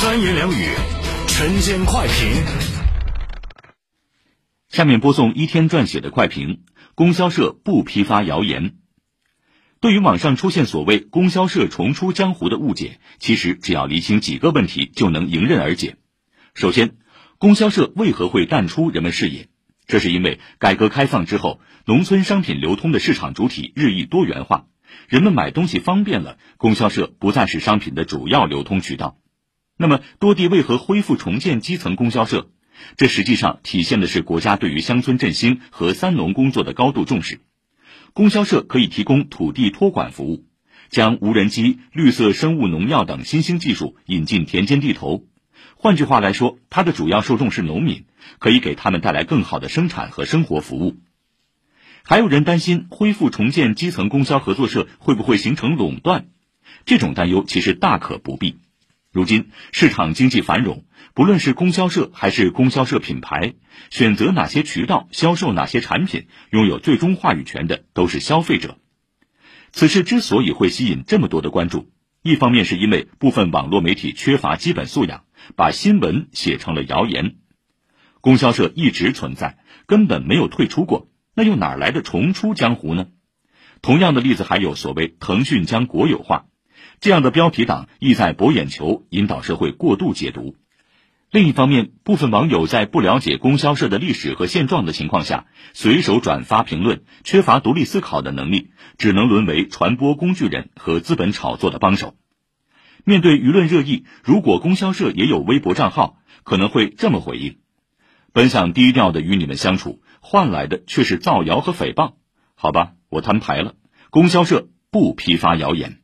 三言两语，晨间快评。下面播送一天撰写的快评：供销社不批发谣言。对于网上出现所谓供销社重出江湖的误解，其实只要厘清几个问题就能迎刃而解。首先，供销社为何会淡出人们视野？这是因为改革开放之后，农村商品流通的市场主体日益多元化，人们买东西方便了，供销社不再是商品的主要流通渠道。那么，多地为何恢复重建基层供销社？这实际上体现的是国家对于乡村振兴和三农工作的高度重视。供销社可以提供土地托管服务，将无人机、绿色生物农药等新兴技术引进田间地头。换句话来说，它的主要受众是农民，可以给他们带来更好的生产和生活服务。还有人担心恢复重建基层供销合作社会不会形成垄断？这种担忧其实大可不必。如今市场经济繁荣，不论是供销社还是供销社品牌，选择哪些渠道销售哪些产品，拥有最终话语权的都是消费者。此事之所以会吸引这么多的关注，一方面是因为部分网络媒体缺乏基本素养，把新闻写成了谣言。供销社一直存在，根本没有退出过，那又哪来的重出江湖呢？同样的例子还有所谓腾讯将国有化。这样的标题党意在博眼球，引导社会过度解读。另一方面，部分网友在不了解供销社的历史和现状的情况下，随手转发评论，缺乏独立思考的能力，只能沦为传播工具人和资本炒作的帮手。面对舆论热议，如果供销社也有微博账号，可能会这么回应：本想低调的与你们相处，换来的却是造谣和诽谤。好吧，我摊牌了，供销社不批发谣言。